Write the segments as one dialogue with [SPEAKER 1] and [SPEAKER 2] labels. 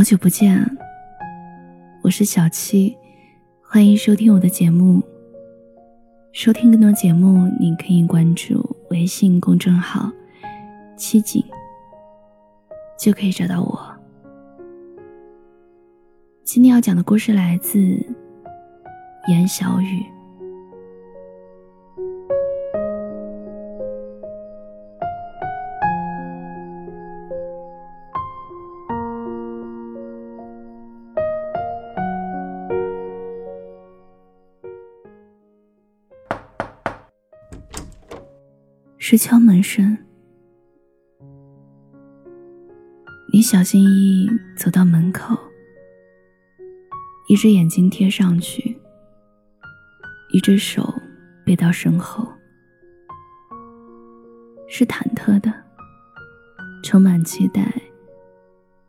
[SPEAKER 1] 好久不见，我是小七，欢迎收听我的节目。收听更多节目，您可以关注微信公众号“七景”，就可以找到我。今天要讲的故事来自严小雨。是敲门声。你小心翼翼走到门口，一只眼睛贴上去，一只手背到身后，是忐忑的，充满期待，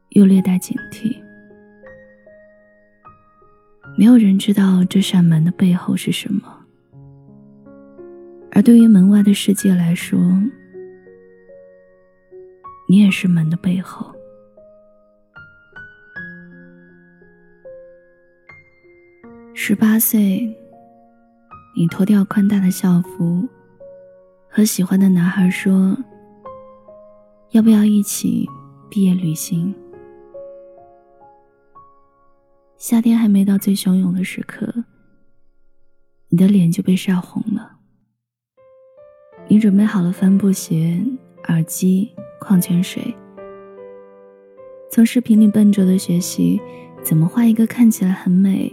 [SPEAKER 1] 又略带警惕。没有人知道这扇门的背后是什么。对于门外的世界来说，你也是门的背后。十八岁，你脱掉宽大的校服，和喜欢的男孩说：“要不要一起毕业旅行？”夏天还没到最汹涌的时刻，你的脸就被晒红了。你准备好了帆布鞋、耳机、矿泉水。从视频里笨拙的学习怎么画一个看起来很美，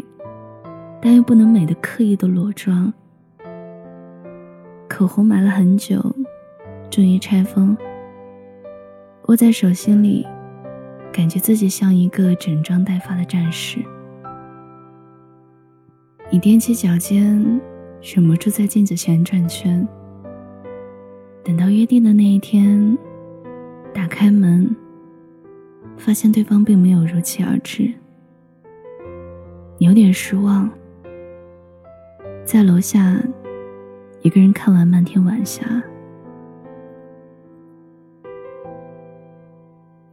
[SPEAKER 1] 但又不能美的刻意的裸妆。口红买了很久，终于拆封，握在手心里，感觉自己像一个整装待发的战士。你踮起脚尖，忍不住在镜子前转圈。等到约定的那一天，打开门，发现对方并没有如期而至，你有点失望。在楼下，一个人看完漫天晚霞。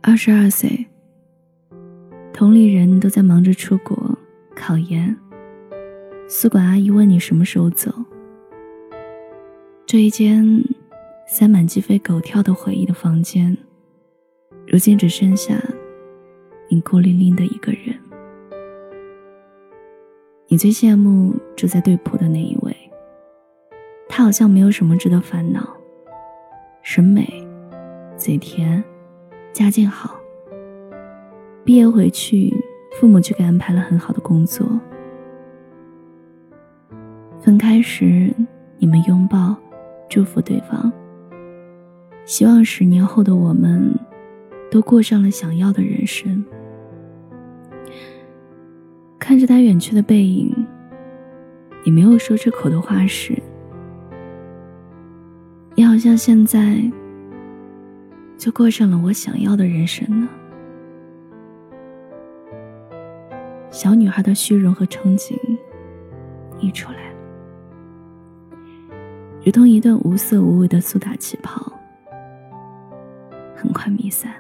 [SPEAKER 1] 二十二岁，同龄人都在忙着出国考研，宿管阿姨问你什么时候走。这一间。塞满鸡飞狗跳的回忆的房间，如今只剩下你孤零零的一个人。你最羡慕住在对铺的那一位，他好像没有什么值得烦恼，审美、嘴甜、家境好。毕业回去，父母就给安排了很好的工作。分开时，你们拥抱，祝福对方。希望十年后的我们，都过上了想要的人生。看着他远去的背影，你没有说出口的话是：“你好像现在就过上了我想要的人生呢。”小女孩的虚荣和憧憬溢出来了，如同一段无色无味的苏打气泡。很快弥散。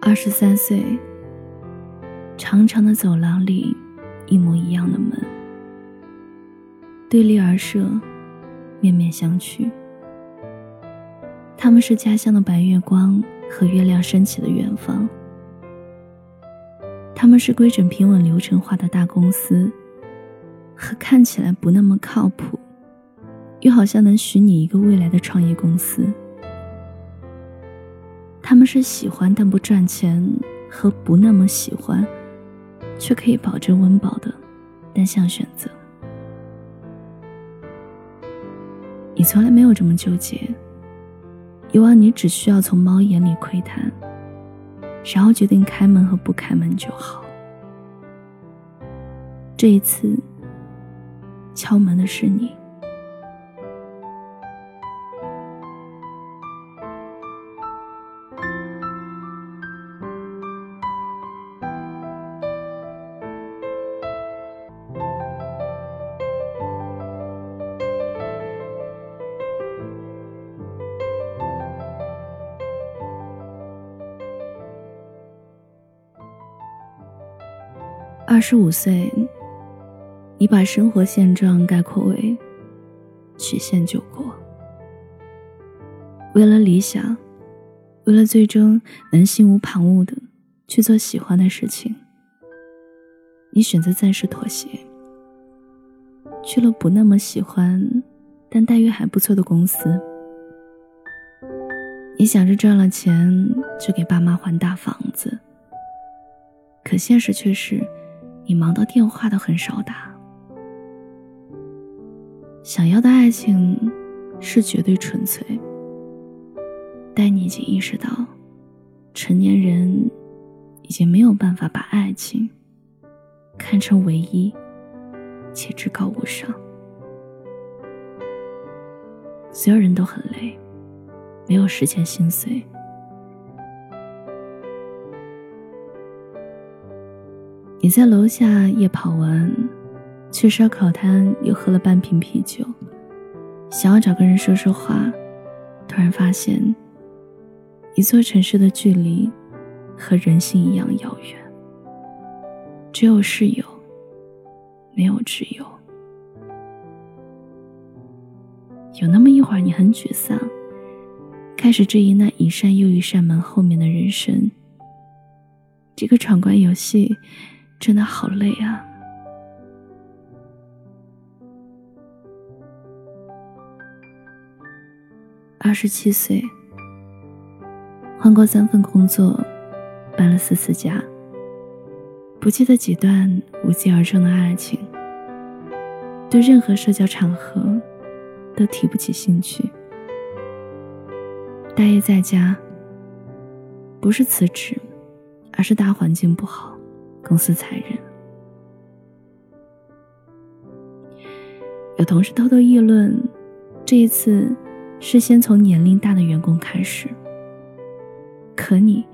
[SPEAKER 1] 二十三岁，长长的走廊里，一模一样的门，对立而设，面面相觑。他们是家乡的白月光和月亮升起的远方。他们是规整平稳流程化的大公司，和看起来不那么靠谱。又好像能许你一个未来的创业公司。他们是喜欢但不赚钱，和不那么喜欢，却可以保证温饱的单向选择。你从来没有这么纠结，以往你只需要从猫眼里窥探，然后决定开门和不开门就好。这一次，敲门的是你。二十五岁，你把生活现状概括为曲线救国。为了理想，为了最终能心无旁骛的去做喜欢的事情，你选择暂时妥协，去了不那么喜欢，但待遇还不错的公司。你想着赚了钱就给爸妈还大房子，可现实却是，你忙到电话都很少打。想要的爱情是绝对纯粹，但你已经意识到，成年人已经没有办法把爱情看成唯一且至高无上。所有人都很累。没有时间心碎。你在楼下夜跑完，去烧烤摊又喝了半瓶啤酒，想要找个人说说话，突然发现，一座城市的距离和人心一样遥远。只有室友，没有挚友。有那么一会儿，你很沮丧。开始质疑那一扇又一扇门后面的人生。这个闯关游戏真的好累啊！二十七岁，换过三份工作，搬了四次家，不记得几段无疾而终的爱情，对任何社交场合都提不起兴趣。待业在家，不是辞职，而是大环境不好，公司裁人。有同事偷偷议论，这一次是先从年龄大的员工开始。可你，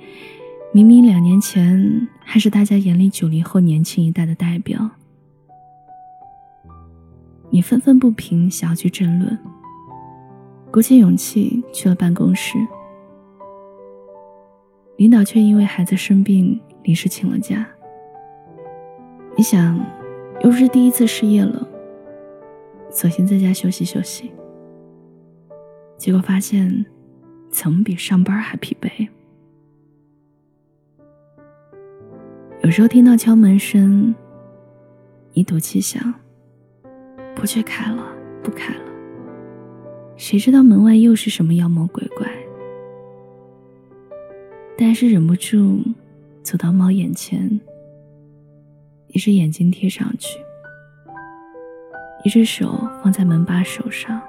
[SPEAKER 1] 明明两年前还是大家眼里九零后年轻一代的代表，你愤愤不平，想要去争论。鼓起勇气去了办公室，领导却因为孩子生病临时请了假。想，又是第一次失业了，索性在家休息休息。结果发现，怎么比上班还疲惫？有时候听到敲门声，你赌气想，不去开了，不开了。谁知道门外又是什么妖魔鬼怪？但是忍不住走到猫眼前，一只眼睛贴上去，一只手放在门把手上。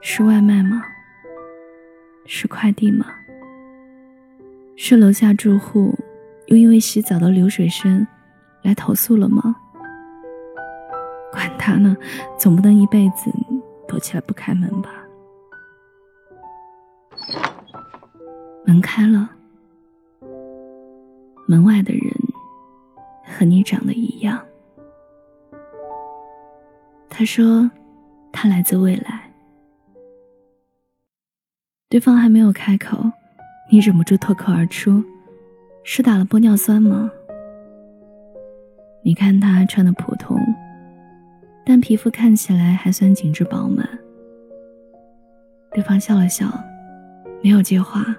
[SPEAKER 1] 是外卖吗？是快递吗？是楼下住户又因为洗澡的流水声来投诉了吗？管他呢，总不能一辈子躲起来不开门吧？门开了，门外的人和你长得一样。他说他来自未来。对方还没有开口，你忍不住脱口而出：“是打了玻尿酸吗？”你看他穿的普通。但皮肤看起来还算紧致饱满。对方笑了笑，没有接话。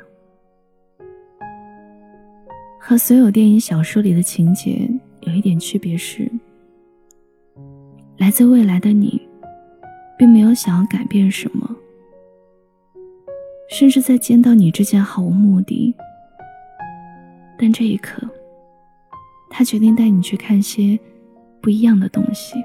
[SPEAKER 1] 和所有电影、小说里的情节有一点区别是，来自未来的你，并没有想要改变什么，甚至在见到你之前毫无目的。但这一刻，他决定带你去看些不一样的东西。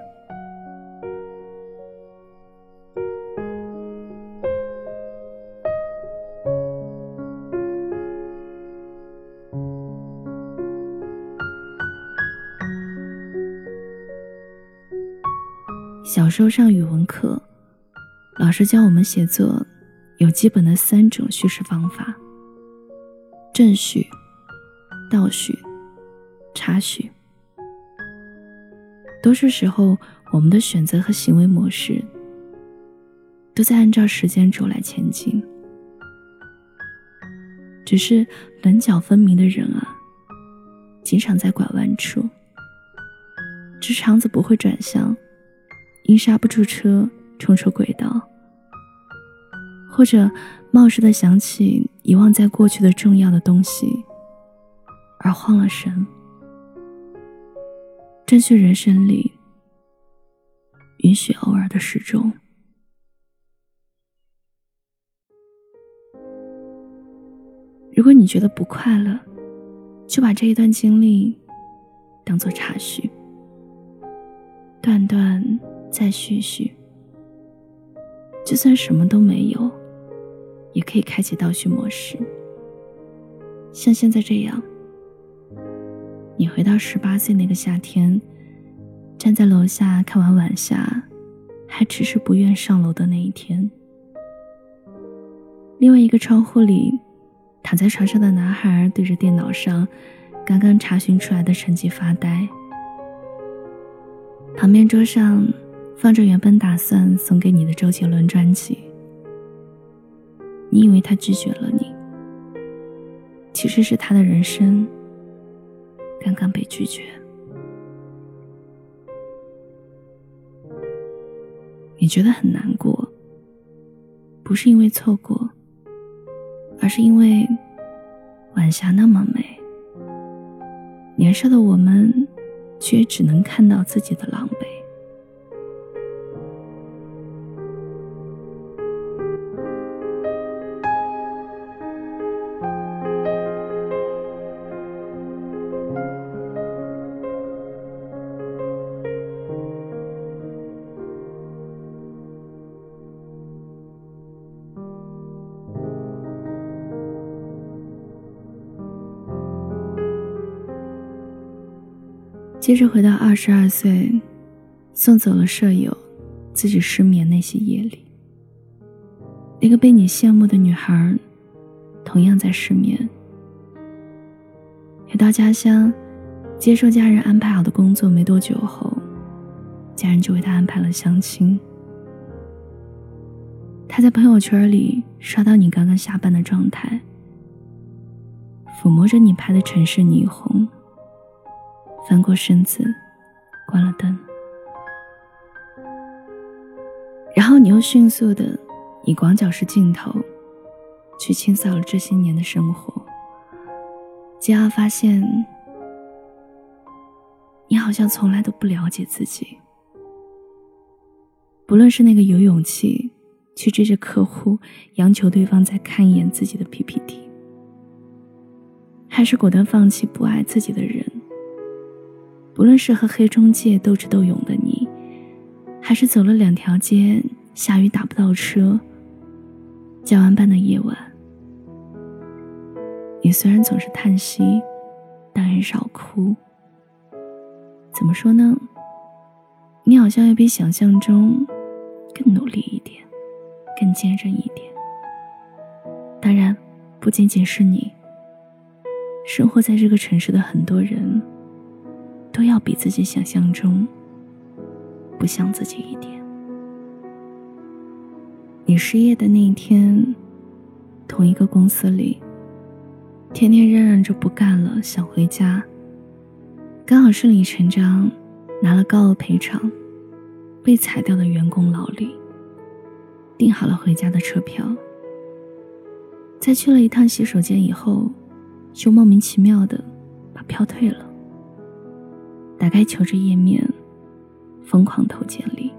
[SPEAKER 1] 小时候上语文课，老师教我们写作，有基本的三种叙事方法：正叙、倒叙、插叙。多数时候，我们的选择和行为模式都在按照时间轴来前进。只是棱角分明的人啊，经常在拐弯处，直肠子不会转向，因刹不住车冲出轨道，或者冒失的想起遗忘在过去的重要的东西，而慌了神。正确人生里，允许偶尔的失重。如果你觉得不快乐，就把这一段经历当做插叙，断断再续续。就算什么都没有，也可以开启倒叙模式，像现在这样。你回到十八岁那个夏天，站在楼下看完晚霞，还迟迟不愿上楼的那一天。另外一个窗户里，躺在床上的男孩对着电脑上刚刚查询出来的成绩发呆。旁边桌上放着原本打算送给你的周杰伦专辑。你以为他拒绝了你，其实是他的人生。刚刚被拒绝，你觉得很难过，不是因为错过，而是因为晚霞那么美，年少的我们却只能看到自己的狼狈。接着回到二十二岁，送走了舍友，自己失眠那些夜里，那个被你羡慕的女孩，同样在失眠。回到家乡，接受家人安排好的工作没多久后，家人就为他安排了相亲。他在朋友圈里刷到你刚刚下班的状态，抚摸着你拍的城市霓虹。翻过身子，关了灯，然后你又迅速的以广角式镜头去清扫了这些年的生活，进而发现，你好像从来都不了解自己。不论是那个有勇气去追着客户央求对方再看一眼自己的 PPT，还是果断放弃不爱自己的人。不论是和黑中介斗智斗勇的你，还是走了两条街下雨打不到车、加完班的夜晚，你虽然总是叹息，但很少哭。怎么说呢？你好像要比想象中更努力一点，更坚韧一点。当然，不仅仅是你，生活在这个城市的很多人。都要比自己想象中不像自己一点。你失业的那一天，同一个公司里，天天嚷嚷着不干了，想回家。刚好顺理成章拿了高额赔偿，被裁掉的员工老李，订好了回家的车票。在去了一趟洗手间以后，就莫名其妙的把票退了。打开求职页面，疯狂投简历。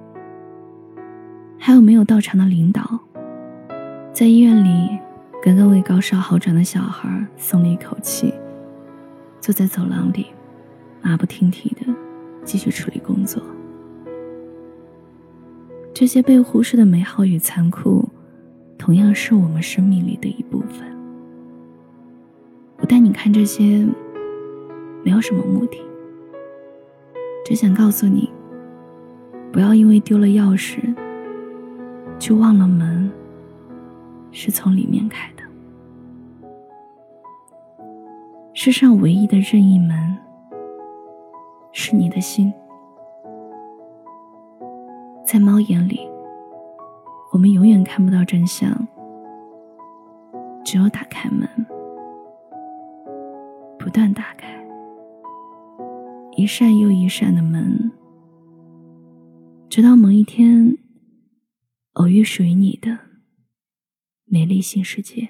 [SPEAKER 1] 还有没有到场的领导，在医院里，刚刚为高烧好转的小孩松了一口气，坐在走廊里，马不停蹄的继续处理工作。这些被忽视的美好与残酷，同样是我们生命里的一部分。我带你看这些，没有什么目的。只想告诉你，不要因为丢了钥匙，就忘了门是从里面开的。世上唯一的任意门，是你的心。在猫眼里，我们永远看不到真相，只有打开门，不断打开。一扇又一扇的门，直到某一天，偶遇属于你的美丽新世界。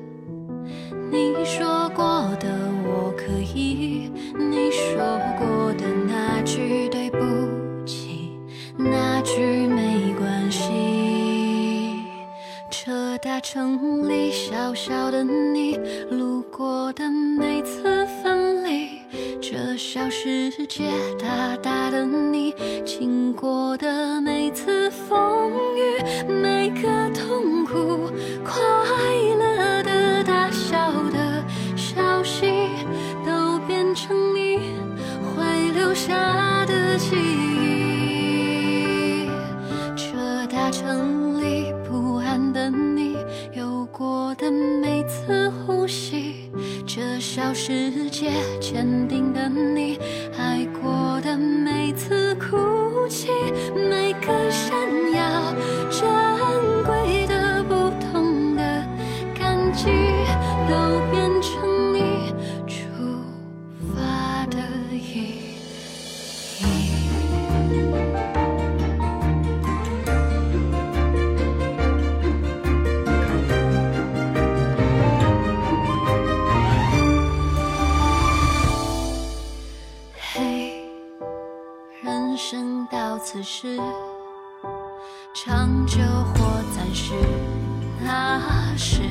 [SPEAKER 2] 你说过的我可以，你说过的那句对不起，那句没关系。这大城里小小的你，路过的每次分离，这小世界大大的你，经过的每次风都变成你出发的意义。此时，长久或暂时，那是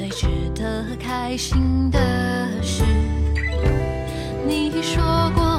[SPEAKER 2] 最值得开心的事。你说过